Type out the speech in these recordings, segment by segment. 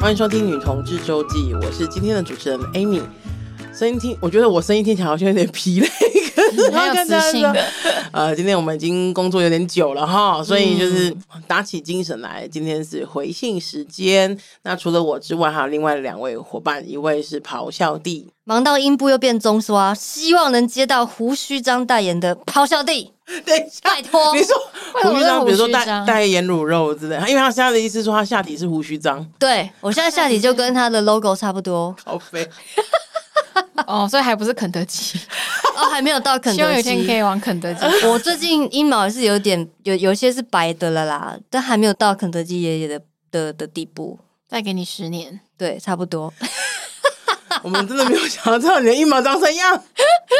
欢迎收听《女同志周记》，我是今天的主持人 Amy。声音听，我觉得我声音听起来好像有点疲累，很有自信的。呃，今天我们已经工作有点久了哈，所以就是打起精神来。今天是回信时间，那除了我之外，还有另外两位伙伴，一位是咆哮帝，忙到阴部又变中刷，希望能接到胡须张代言的咆哮帝。等一下，拜托，你说胡须张，比如说代代言乳肉之类，因为他现在的意思说他下体是胡须张，对我现在下体就跟他的 logo 差不多，好肥。哦，所以还不是肯德基 哦，还没有到肯德基。希望有一天可以往肯德基。我最近阴毛也是有点有，有些是白的了啦，但还没有到肯德基爷爷的的的地步。再给你十年，对，差不多。我们真的没有想到知道你的阴毛长怎样。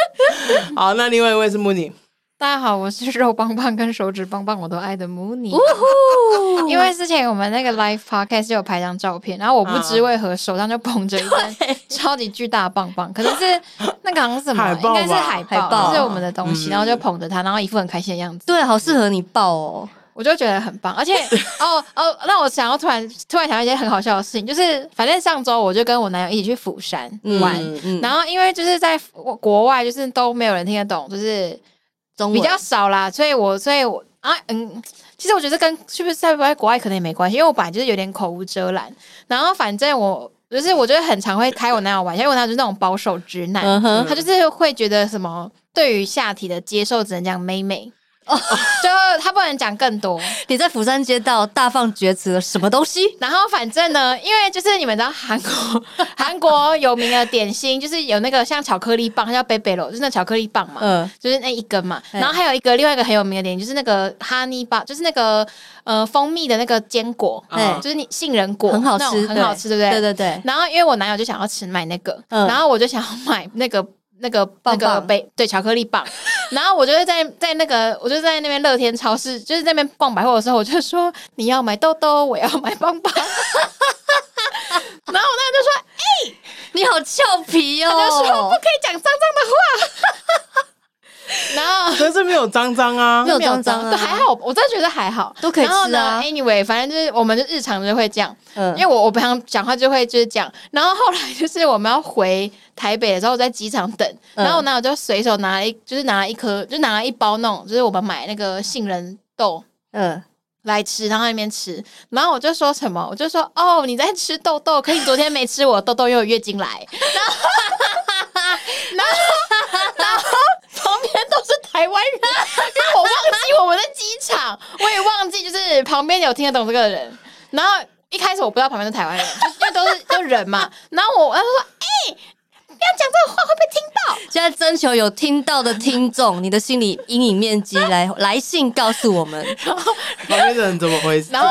好，那另外一位是穆尼。大家好，我是肉棒棒跟手指棒棒我都爱的穆尼。呜呼因为之前我们那个 live podcast 就有拍张照片，然后我不知为何手上就捧着一根 超级巨大的棒棒，可能是那个好像是什么，应该是海报，海报是我们的东西，然后就捧着它，然后一副很开心的样子。对，好适合你抱哦。我就觉得很棒，而且哦哦，那我想要突然突然想到一件很好笑的事情，就是反正上周我就跟我男友一起去釜山玩，嗯嗯、然后因为就是在国外，就是都没有人听得懂，就是。比较少啦，所以我所以我啊嗯，其实我觉得跟是不是在在国外可能也没关系，因为我本来就是有点口无遮拦，然后反正我就是我觉得很常会开我男友玩笑，因为我男友就是那种保守直男，他就是会觉得什么对于下体的接受只能讲妹妹。哦，就他不能讲更多。你在釜山街道大放厥词了什么东西？然后反正呢，因为就是你们知道韩国 韩国有名的点心，就是有那个像巧克力棒，它叫贝贝罗，就是那巧克力棒嘛，嗯，就是那一根嘛。然后还有一个另外一个很有名的点心，就是那个哈尼巴，就是那个呃蜂蜜的那个坚果，对，就是你杏仁果，很好吃，很好吃，对不对？对对对。然后因为我男友就想要吃买那个，然后我就想要买那个。那个那个杯对巧克力棒，然后我就在在那个我就在那边乐天超市，就是在那边逛百货的时候，我就说你要买豆豆，我要买棒棒，然后我那个就说：“哎、欸，你好俏皮哦！”他就说：“不可以讲脏脏的话。” 然后 可是没有脏脏啊，没有脏脏啊，还好，我真的觉得还好，都可以吃啊。Anyway，反正就是我们就日常就会这样，嗯，因为我我平常讲话就会就是这样。然后后来就是我们要回台北的时候，在机场等，然后我男友就随手拿了一，就是拿了一颗，就拿了一包那种，就是我们买那个杏仁豆，嗯，来吃，然后在那边吃。然后我就说什么，我就说哦，你在吃豆豆，可你昨天没吃我豆豆，又有月经来。然后，然后，然后。旁边都是台湾人，因为我忘记我们在机场，我也忘记就是旁边有听得懂这个人。然后一开始我不知道旁边是台湾人，因为都是都人嘛。然后我他说：“哎、”不要讲这个话会被听到。现在征求有听到的听众，你的心理阴影面积来 来信告诉我们。然后旁边的人怎么回事？然后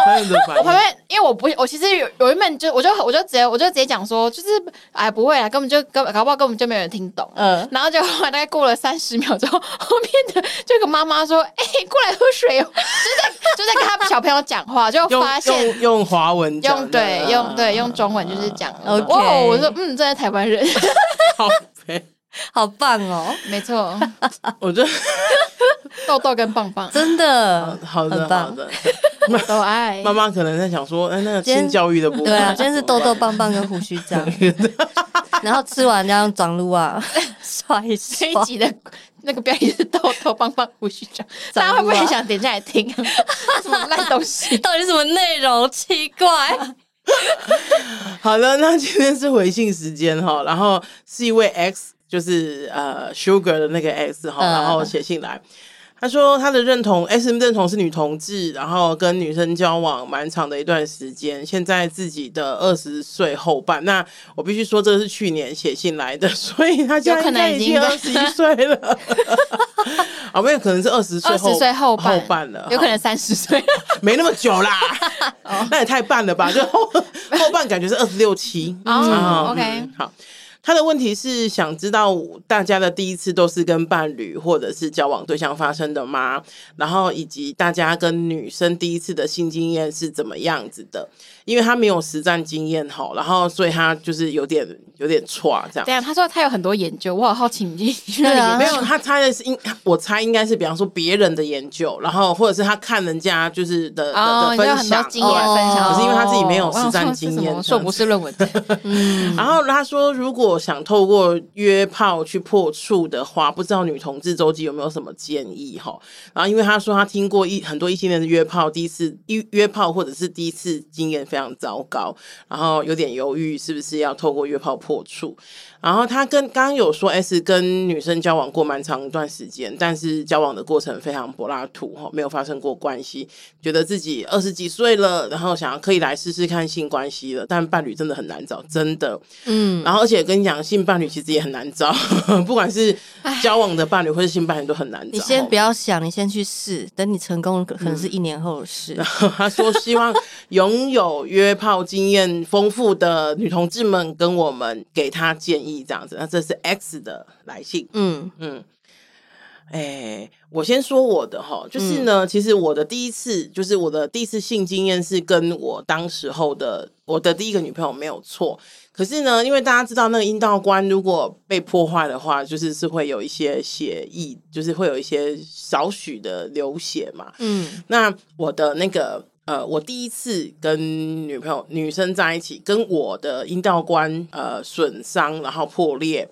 我旁边，因为我不，我其实有有一面就我就我就直接我就直接讲说，就是哎不会啊，根本就根搞不好根本就没有人听懂。嗯。然后就后来大概过了三十秒之后，后面的这个妈妈说：“哎、欸，过来喝水哦。”就在就在跟他小朋友讲话，就发现用用华文用对用对用中文就是讲。哦 Okay.、oh, 我说嗯，这是台湾人。好肥，好棒哦！没错，我觉得 豆豆跟棒棒真的好的好的，都爱。妈妈可能在想说，哎，那个新教育的部分，对啊，今天是豆豆棒棒跟胡须张，然后吃完这样长路啊，刷一刷。这一集的那个标题是豆豆棒棒胡须张，大家会不会想点下来听？什么烂东西？到底什么内容？奇怪。好的，那今天是回信时间哈，然后是一位 X，就是呃 Sugar 的那个 X 哈，然后写信来。他说他的认同 SM 认同是女同志，然后跟女生交往蛮长的一段时间，现在自己的二十岁后半。那我必须说，这个是去年写信来的，所以他现在已经二十一岁了。啊，没有可能是二十岁后岁后后半了，有可能三十岁，没那么久啦。那也太半了吧？就后后半感觉是二十六七。哦，OK，好。他的问题是想知道大家的第一次都是跟伴侣或者是交往对象发生的吗？然后以及大家跟女生第一次的性经验是怎么样子的？因为他没有实战经验哈，然后所以他就是有点有点错这样。对啊，他说他有很多研究，我好好奇你 对啊，没有他猜的是应，我猜应该是比方说别人的研究，然后或者是他看人家就是的、哦、的分享经验分享，可是因为他自己没有实战经验，硕博士论文 然后他说如果我想透过约炮去破处的话，不知道女同志周记有没有什么建议哈？然后因为他说他听过一很多异性恋的约炮，第一次约约炮或者是第一次经验。非常糟糕，然后有点犹豫，是不是要透过约炮破处？然后他跟刚刚有说，S 跟女生交往过蛮长一段时间，但是交往的过程非常柏拉图哈，没有发生过关系，觉得自己二十几岁了，然后想要可以来试试看性关系了，但伴侣真的很难找，真的，嗯，然后而且跟你讲，性伴侣其实也很难找，不管是交往的伴侣或是性伴侣都很难找。你先不要想，你先去试，等你成功，可能是一年后的事。嗯、然后他说，希望拥有约炮经验丰富的女同志们跟我们给他建议。这样子，那这是 X 的来信。嗯嗯，哎、欸，我先说我的哈，就是呢，嗯、其实我的第一次，就是我的第一次性经验是跟我当时候的我的第一个女朋友没有错。可是呢，因为大家知道那个阴道关如果被破坏的话，就是是会有一些血液，就是会有一些少许的流血嘛。嗯，那我的那个。呃，我第一次跟女朋友女生在一起，跟我的阴道关呃损伤然后破裂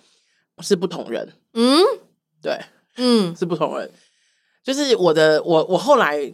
是不同人。嗯，对，嗯，是不同人。就是我的我我后来。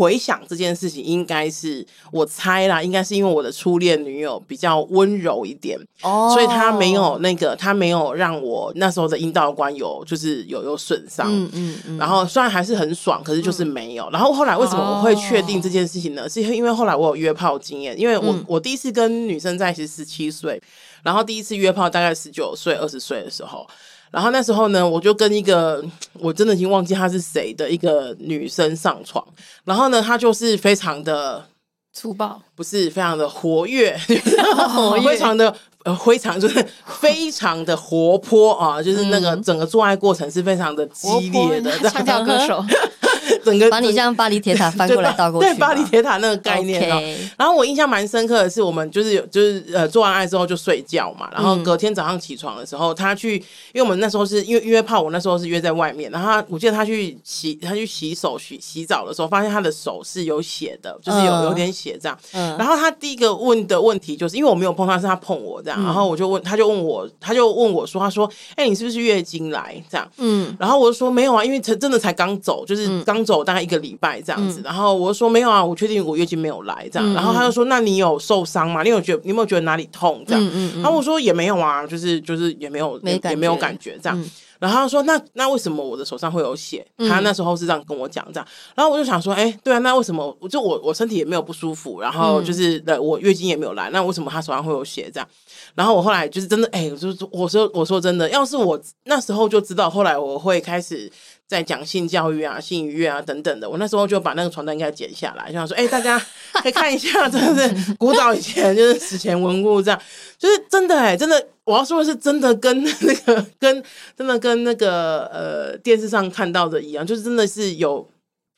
回想这件事情，应该是我猜啦，应该是因为我的初恋女友比较温柔一点，哦，oh. 所以她没有那个，她没有让我那时候的阴道关有就是有有损伤，嗯嗯嗯，然后虽然还是很爽，可是就是没有。嗯、然后后来为什么我会确定这件事情呢？Oh. 是因为后来我有约炮经验，因为我、嗯、我第一次跟女生在一起十七岁，然后第一次约炮大概十九岁二十岁的时候。然后那时候呢，我就跟一个 我真的已经忘记她是谁的一个女生上床，然后呢，她就是非常的粗暴，不是非常的活跃，活跃。非常的呃，非常 就是非常的活泼啊，就是那个整个做爱过程是非常的激烈的，唱跳歌手。整个把你像巴黎铁塔 翻过来倒过去，对巴黎铁塔那个概念。Okay 然后我印象蛮深刻的是，我们就是有就是呃做完爱之后就睡觉嘛，然后隔天早上起床的时候，他去，因为我们那时候是因为约炮，我那时候是约在外面，然后他我记得他去洗他去洗手洗洗澡的时候，发现他的手是有血的，就是有有点血这样。嗯。然后他第一个问的问题就是因为我没有碰他，是他碰我这样，然后我就问他就问我他就问我说他说哎、欸、你是不是月经来这样？嗯。然后我就说没有啊，因为才真的才刚走，就是刚。走大概一个礼拜这样子，嗯、然后我就说没有啊，我确定我月经没有来这样，嗯、然后他就说那你有受伤吗？你有觉你有没有觉得哪里痛这样？嗯然后我说也没有啊，就是就是也没有没也没有感觉这样。嗯、然后他说那那为什么我的手上会有血？他那时候是这样跟我讲这样，然后我就想说哎、欸，对啊，那为什么我就我我身体也没有不舒服，然后就是的我月经也没有来，那为什么他手上会有血这样？然后我后来就是真的哎，欸、就是我说我说真的，要是我那时候就知道，后来我会开始。在讲性教育啊、性愉悦啊等等的，我那时候就把那个床单应该剪下来，就想说，哎、大家可以看一下，真的是古早以前就是史前文物这样，就是真的哎、真的，我要说的是真的跟那个跟真的跟那个呃电视上看到的一样，就是真的是有。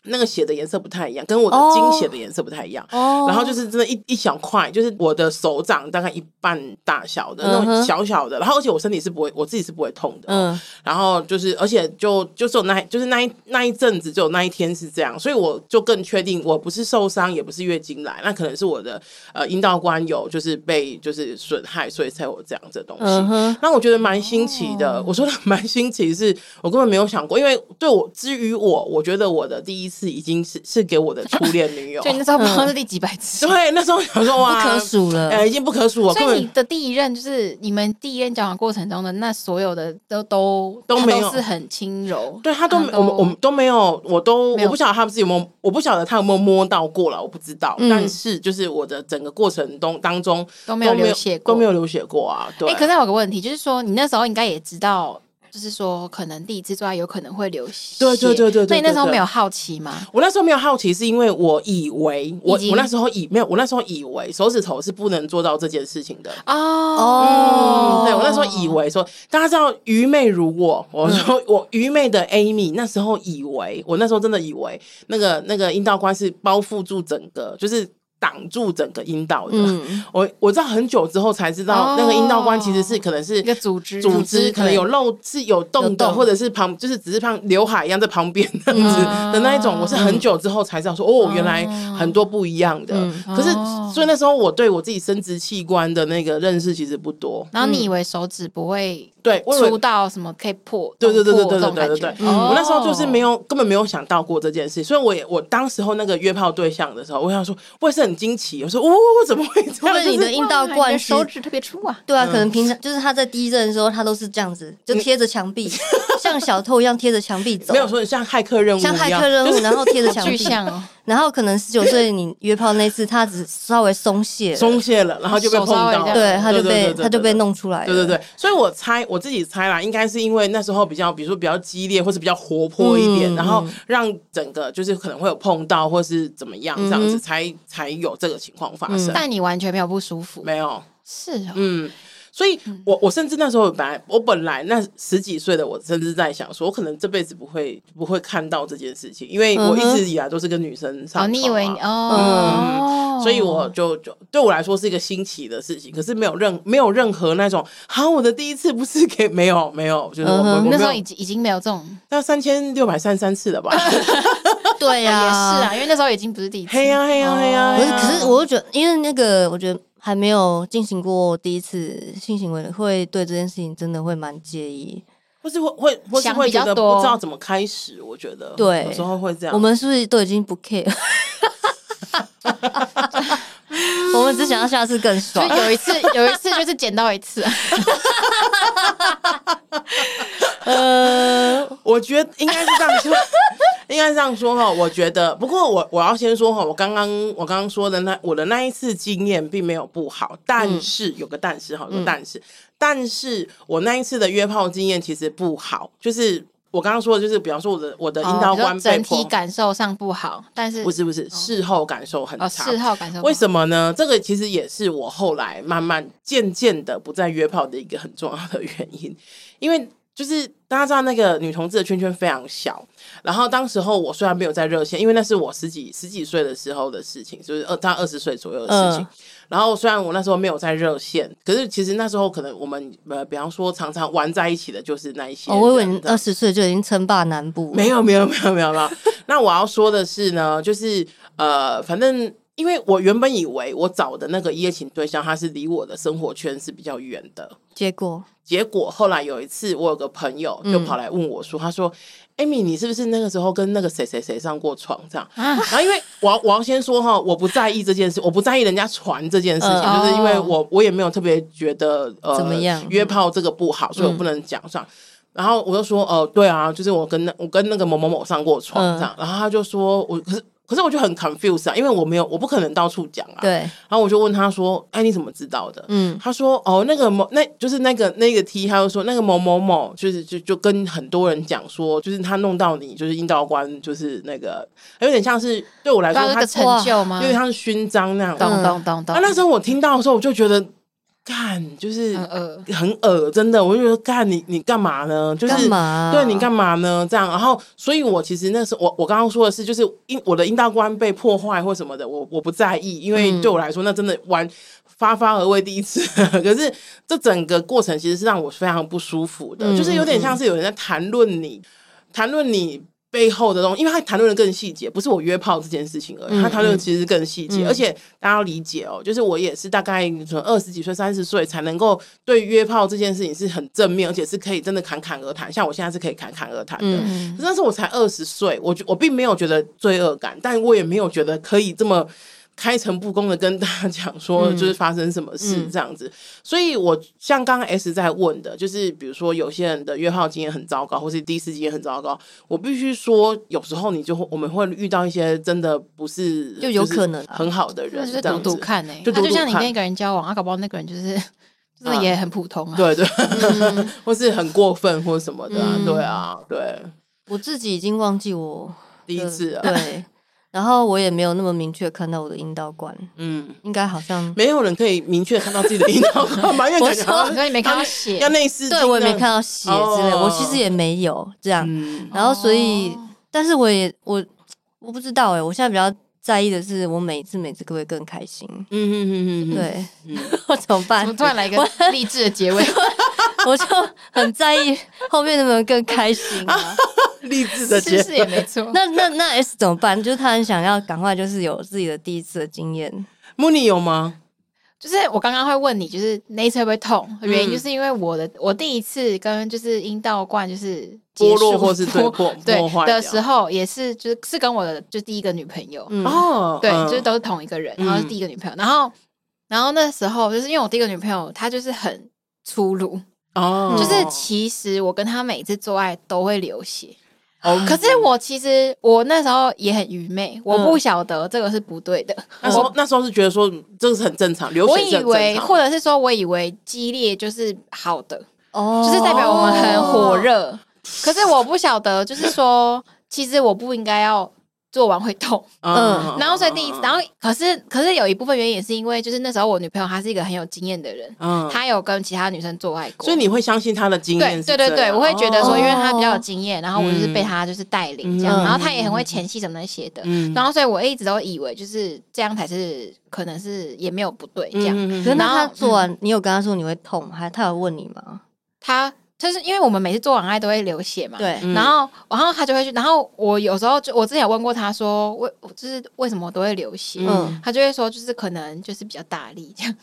那个血的颜色不太一样，跟我的经血的颜色不太一样。哦，然后就是真的一，一一小块，就是我的手掌大概一半大小的那种小小的。然后，而且我身体是不会，我自己是不会痛的。嗯。然后就是，而且就就是有那，就是那一那一阵子，就有那一天是这样，所以我就更确定我不是受伤，也不是月经来，那可能是我的呃阴道关有就是被就是损害，所以才有这样子的东西。那我觉得蛮新奇的。我说的蛮新奇，是我根本没有想过，因为对我之于我，我觉得我的第一。是已经是是给我的初恋女友，对，那时候不知道是第几百次，对，那时候想说 哇，不可数了，呃，已经不可数了。所以你的第一任就是你们第一任交往过程中的那所有的都都都没有是很轻柔，对他都我们我们都没有，我都我不晓得他不是有没有，我不晓得他有没有摸到过了，我不知道。但是就是我的整个过程中当中都没有流血过，都没有流血过啊。对，哎，可是有个问题就是说，你那时候应该也知道。就是说可能第一次做爱有可能会流血。对对对对对。那你那时候没有好奇吗？我那时候没有好奇，是因为我以为我我那时候以没有，我那时候以为手指头是不能做到这件事情的。哦哦，对我那时候以为说，大家知道愚昧如我，我说我愚昧的 Amy 那时候以为，我那时候真的以为那个那个阴道关是包覆住整个，就是。挡住整个阴道的，嗯、我我知道很久之后才知道，那个阴道关其实是可能是一个组织，组织可能有漏是有洞的，或者是旁就是只是像刘海一样在旁边这样子的那一种。我是很久之后才知道说，哦，原来很多不一样的。可是所以那时候我对我自己生殖器官的那个认识其实不多。然后你以为手指不会对出道什么可以破？对对对对对对对对。我那时候就是没有根本没有想到过这件事，所以我也我当时候那个约炮对象的时候，我想说我也是很惊奇，我说哦，怎么会这样？因为你的阴道冠手指特别粗啊。对啊，可能平常就是他在第一任的时候，他都是这样子，就贴着墙壁，像小偷一样贴着墙壁走。没有说像骇客任务，像骇客任务，然后贴着墙壁。然后可能十九岁你约炮那次，他只稍微松懈，松懈了，然后就被碰到，对，他就被他就被弄出来。对对对，所以我猜我自己猜啦，应该是因为那时候比较，比如说比较激烈，或是比较活泼一点，然后让整个就是可能会有碰到，或是怎么样这样子，才才有这个情况发生。但你完全没有不舒服？没有，是啊，嗯。所以我，我我甚至那时候本来我本来那十几岁的我，甚至在想说，我可能这辈子不会不会看到这件事情，因为我一直以来都是跟女生上床，啊。哦，你以为哦，嗯，所以我就就对我来说是一个新奇的事情，可是没有任没有任何那种，好，我的第一次不是给没有没有，就是我，那时候已经已经没有这种，那三千六百三十三次了吧？对呀，啊，也是啊，因为那时候已经不是第一次，嘿呀嘿呀嘿呀，可是，可是我觉得，因为那个我觉得。还没有进行过第一次性行为，会对这件事情真的会蛮介意，或是会会或是会觉得不知道怎么开始。我觉得对，有时候会这样。我们是不是都已经不 care？我们只想要下次更爽。有一次，有一次就是捡到一次。呃，我觉得应该是这样说。应该这样说哈，我觉得，不过我我要先说哈，我刚刚我刚刚说的那我的那一次经验并没有不好，但是、嗯、有个但是哈，有个但是，嗯、但是我那一次的约炮经验其实不好，就是我刚刚说的，就是比方说我的我的阴道关被、哦、整体感受上不好，但是不是不是事后感受很差，哦、事后感受为什么呢？这个其实也是我后来慢慢渐渐的不再约炮的一个很重要的原因，因为。就是大家知道那个女同志的圈圈非常小，然后当时候我虽然没有在热线，因为那是我十几十几岁的时候的事情，就是二大概二十岁左右的事情。嗯、然后虽然我那时候没有在热线，可是其实那时候可能我们呃，比方说常常玩在一起的就是那一些。哦、我以为二十岁就已经称霸南部。没有没有没有没有没有。那我要说的是呢，就是呃，反正因为我原本以为我找的那个一夜情对象，他是离我的生活圈是比较远的，结果。结果后来有一次，我有个朋友就跑来问我说：“他说，Amy，你是不是那个时候跟那个谁谁谁上过床？这样？然后因为我要我要先说哈，我不在意这件事，我不在意人家传这件事情，就是因为我我也没有特别觉得呃怎么样约炮这个不好，所以我不能讲上。然后我就说哦，对啊，就是我跟那我跟那个某某某上过床这样。然后他就说我可是。”可是我就很 confused 啊，因为我没有，我不可能到处讲啊。对。然后我就问他说：“哎，你怎么知道的？”嗯。他说：“哦，那个某，那就是那个那个 T，他就说那个某某某，就是就就跟很多人讲说，就是他弄到你，就是阴道官，就是那个有点像是对我来说，他的成就吗？因为他是勋章那样。咚咚咚咚。那那时候我听到的时候，我就觉得。干就是很恶，真的，我就觉得干你你干嘛呢？就是对你干嘛呢？这样，然后，所以我其实那时候我我刚刚说的是，就是阴我的阴道关被破坏或什么的，我我不在意，因为对我来说，那真的完发发而为第一次。可是这整个过程其实是让我非常不舒服的，就是有点像是有人在谈论你，谈论你。背后的东西，因为他谈论的更细节，不是我约炮这件事情而已。他谈论其实更细节，嗯嗯、而且大家要理解哦，就是我也是大概从二十几岁、三十岁才能够对约炮这件事情是很正面，而且是可以真的侃侃而谈。像我现在是可以侃侃而谈的，嗯、但是我才二十岁，我我并没有觉得罪恶感，但我也没有觉得可以这么。开诚布公的跟大家讲说，就是发生什么事这样子，嗯嗯、所以我像刚刚 S 在问的，就是比如说有些人的约炮经验很糟糕，或是第一次经验很糟糕，我必须说，有时候你就会我们会遇到一些真的不是就有可能很好的人，就是赌赌看呢、欸，就赌赌看，他就像你跟一个人交往，啊，搞不好那个人就是。这也很普通啊。对对，或是很过分或什么的啊，对啊，对。我自己已经忘记我第一次了，对。然后我也没有那么明确看到我的阴道管，嗯，应该好像没有人可以明确看到自己的阴道管吧？因为感觉好像你没看到血，要内视，对我也没看到血之类，我其实也没有这样。然后所以，但是我也我我不知道哎，我现在比较在意的是我每一次每次可不可以更开心？嗯嗯嗯嗯，对，我怎么办？突然来一个励志的结尾，我就很在意后面能不能更开心啊。励志的结尾也没错。那那那 S 怎么办？就是他很想要赶快，就是有自己的第一次的经验。木尼有吗？就是我刚刚会问你，就是那一次会不会痛？原因就是因为我的我第一次跟就是阴道冠就是剥落或是 对破 对的时候，也是就是是跟我的就第一个女朋友哦，对，就是都是同一个人，然后是第一个女朋友，然后然后那时候就是因为我第一个女朋友她就是很粗鲁哦，就是其实我跟她每次做爱都会流血。可是我其实我那时候也很愚昧，我不晓得这个是不对的。那时候那时候是觉得说这个是很正常，流血是很正常。我以为或者是说我以为激烈就是好的，哦，就是代表我们很火热。可是我不晓得，就是说其实我不应该要。做完会痛，嗯，然后所以第一次，然后可是可是有一部分原因也是因为，就是那时候我女朋友她是一个很有经验的人，嗯，她有跟其他女生做爱过，所以你会相信她的经验？对对对对，我会觉得说，因为她比较有经验，然后我就是被她就是带领这样，然后她也很会前戏什么那些的，然后所以我一直都以为就是这样才是可能是也没有不对这样。然后她做完，你有跟她说你会痛，还她有问你吗？她。就是因为我们每次做完爱都会流血嘛，对，然后然后他就会去，然后我有时候就我之前有问过他说，为就是为什么我都会流血，嗯，他就会说就是可能就是比较大力这样，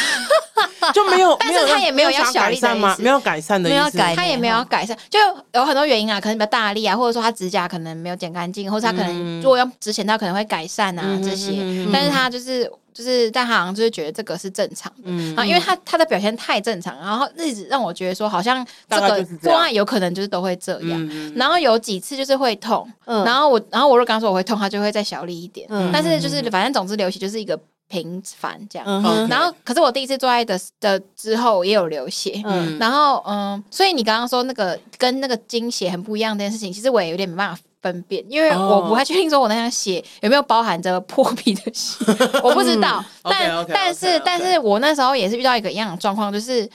就没有，但是他也没有要小力的意思，没有改善的意思，他也没有要改善，就有很多原因啊，可能比较大力啊，或者说他指甲可能没有剪干净，或者他可能如果用之前他可能会改善啊这些，但是他就是。就是，但他好像就是觉得这个是正常的，嗯，啊，因为他他的表现太正常，然后一直让我觉得说，好像这个做爱有可能就是都会这样，嗯、然后有几次就是会痛，嗯，然后我，然后我就刚说我会痛，他就会再小力一点，嗯，但是就是反正总之流血就是一个频繁这样，嗯，然后可是我第一次做爱的的之后也有流血，嗯，然后嗯，所以你刚刚说那个跟那个经血很不一样这件事情，其实我也有点没办法。分辨，因为我不太确定说我那条血有没有包含着破皮的血，我不知道。但但是但是我那时候也是遇到一个一样的状况，就是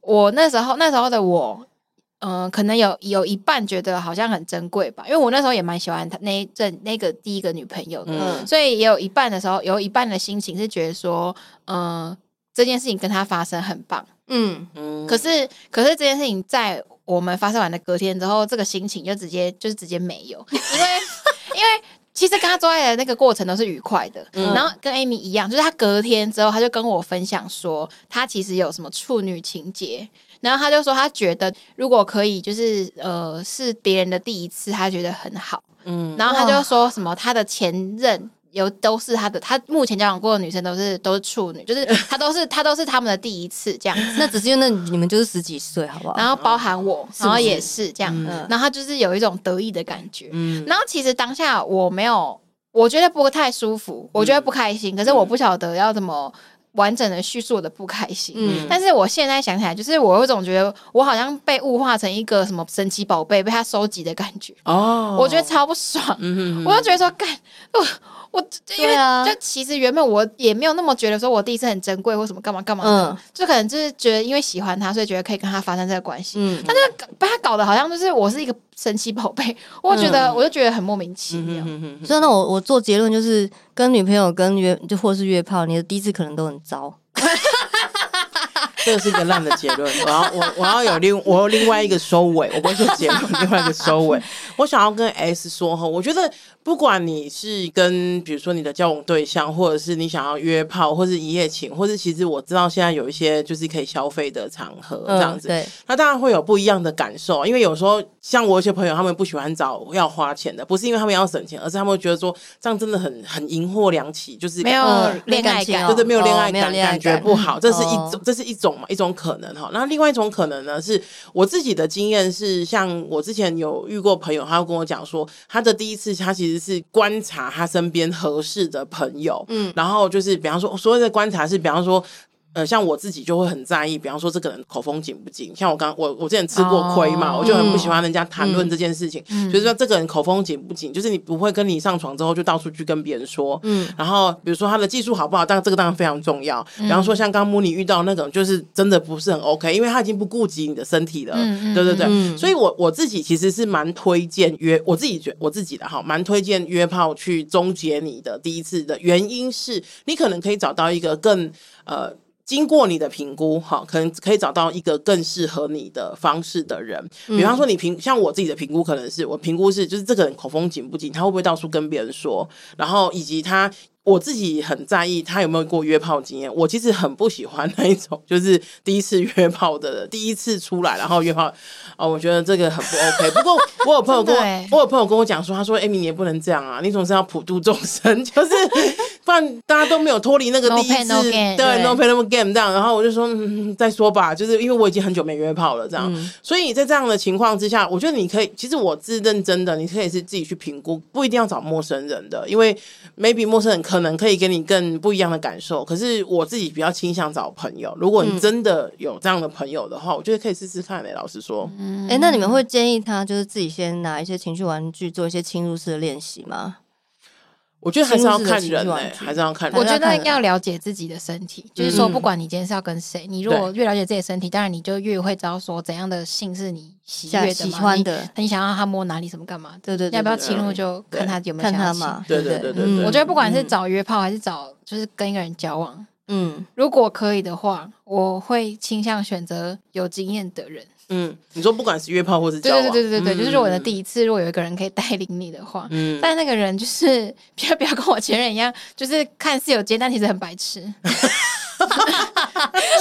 我那时候那时候的我，嗯、呃，可能有有一半觉得好像很珍贵吧，因为我那时候也蛮喜欢他那一阵那个第一个女朋友的，嗯、所以也有一半的时候有一半的心情是觉得说，嗯、呃，这件事情跟他发生很棒，嗯嗯。可是可是这件事情在。我们发射完的隔天之后，这个心情就直接就是直接没有，因为 因为其实跟他做爱的那个过程都是愉快的，嗯、然后跟 Amy 一样，就是他隔天之后他就跟我分享说，他其实有什么处女情结，然后他就说他觉得如果可以就是呃是别人的第一次，他觉得很好，嗯，然后他就说什么他的前任。有都是他的，他目前交往过的女生都是都是处女，就是 他都是他都是他们的第一次这样子。那只是因为那你们就是十几岁，好不好？然后包含我，然后也是这样，嗯、然后他就是有一种得意的感觉。嗯，然后其实当下我没有，我觉得不太舒服，我觉得不开心，嗯、可是我不晓得要怎么完整的叙述我的不开心。嗯，但是我现在想起来，就是我有种觉得我好像被物化成一个什么神奇宝贝，被他收集的感觉。哦，我觉得超不爽。嗯哼哼，我就觉得说干，呃我因为就其实原本我也没有那么觉得说我第一次很珍贵或什么干嘛干嘛的，就可能就是觉得因为喜欢他，所以觉得可以跟他发生这个关系。嗯，但是被他搞得好像就是我是一个神奇宝贝，我觉得我就觉得很莫名其妙。所以那我我做结论就是，跟女朋友跟约就或是约炮，你的第一次可能都很糟。这个是一个烂的结论，我要我我要有另我有另外一个收尾，我不会说结论，另外一个收尾。我想要跟 S 说哈，我觉得不管你是跟比如说你的交往对象，或者是你想要约炮，或是一夜情，或是其实我知道现在有一些就是可以消费的场合这样子，嗯、对，那当然会有不一样的感受，因为有时候像我有些朋友，他们不喜欢找要花钱的，不是因为他们要省钱，而是他们会觉得说这样真的很很银货两訖，就是没有恋爱感，就是没有恋爱感，感觉不好，这是一种，这是一种嘛。一种可能哈，那另外一种可能呢，是我自己的经验是，像我之前有遇过朋友，他会跟我讲说，他的第一次他其实是观察他身边合适的朋友，嗯，然后就是比方说所谓的观察是，比方说呃，像我自己就会很在意，比方说这个人口风紧不紧。像我刚我我之前吃过亏嘛，哦、我就很不喜欢人家谈论这件事情。嗯、就是说这个人口风紧不紧，就是你不会跟你上床之后就到处去跟别人说。嗯。然后比如说他的技术好不好，但这个当然非常重要。比方说像刚母你遇到那种，就是真的不是很 OK，因为他已经不顾及你的身体了。嗯、对对对。嗯、所以我我自己其实是蛮推荐约，我自己觉我自己的哈，蛮推荐约炮去终结你的第一次的原因是你可能可以找到一个更呃。经过你的评估，哈，可能可以找到一个更适合你的方式的人。比方说，你评像我自己的评估，可能是我评估是，就是这个人口风紧不紧，他会不会到处跟别人说，然后以及他。我自己很在意他有没有过约炮经验。我其实很不喜欢那一种，就是第一次约炮的，第一次出来然后约炮，哦，我觉得这个很不 OK。不过我有朋友跟我，我有朋友跟我讲说，他说：“艾米，你也不能这样啊，你总是要普度众生，就是不然大家都没有脱离那个第一次，对，no pain no gain 这样。”然后我就说：“嗯，再说吧，就是因为我已经很久没约炮了，这样。所以在这样的情况之下，我觉得你可以，其实我是认真的，你可以是自己去评估，不一定要找陌生人的，因为 maybe 陌生人。可能可以给你更不一样的感受，可是我自己比较倾向找朋友。如果你真的有这样的朋友的话，嗯、我觉得可以试试看嘞、欸。老实说，哎、嗯欸，那你们会建议他就是自己先拿一些情绪玩具做一些侵入式的练习吗？我觉得还是要看人、欸，还是要看人。我觉得要了解自己的身体，嗯、就是说，不管你今天是要跟谁，你如果越了解自己的身体，当然你就越会知道说怎样的性是你喜悦的、喜欢的，你想要他摸哪里，什么干嘛？对对，对，要不要侵入就看他有没有想要嘛。对对对对对，我觉得不管是找约炮还是找就是跟一个人交往，嗯，如果可以的话，我会倾向选择有经验的人。嗯，你说不管是约炮或是对对对对对，就是我的第一次，如果有一个人可以带领你的话，嗯，但那个人就是 不要不要跟我前任一样，就是看似有接，但其实很白痴。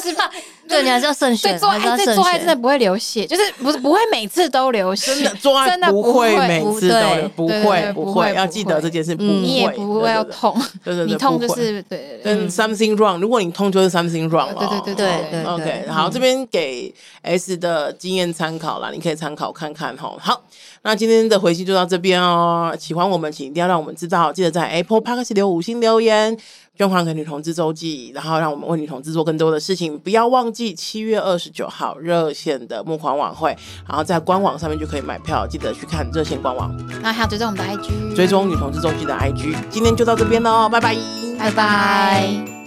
是吧？对，你还是要慎选。做爱，这做爱真的不会流血，就是不是不会每次都流血。真的做爱不会每次都流，不会不会，要记得这件事，不会，你也不会要痛。对对对，你痛就是对对对，something wrong。如果你痛，就是 something wrong 了。对对对对对。OK，好，这边给 S 的经验参考啦，你可以参考看看哈。好，那今天的回信就到这边哦。喜欢我们，请一定要让我们知道，记得在 Apple Podcast 留五星留言。捐款给女同志周记，然后让我们为女同志做更多的事情。不要忘记七月二十九号热线的募款晚会，然后在官网上面就可以买票，记得去看热线官网。那还有追踪我们的 IG，追踪女同志周记的 IG。今天就到这边喽，拜拜，拜拜。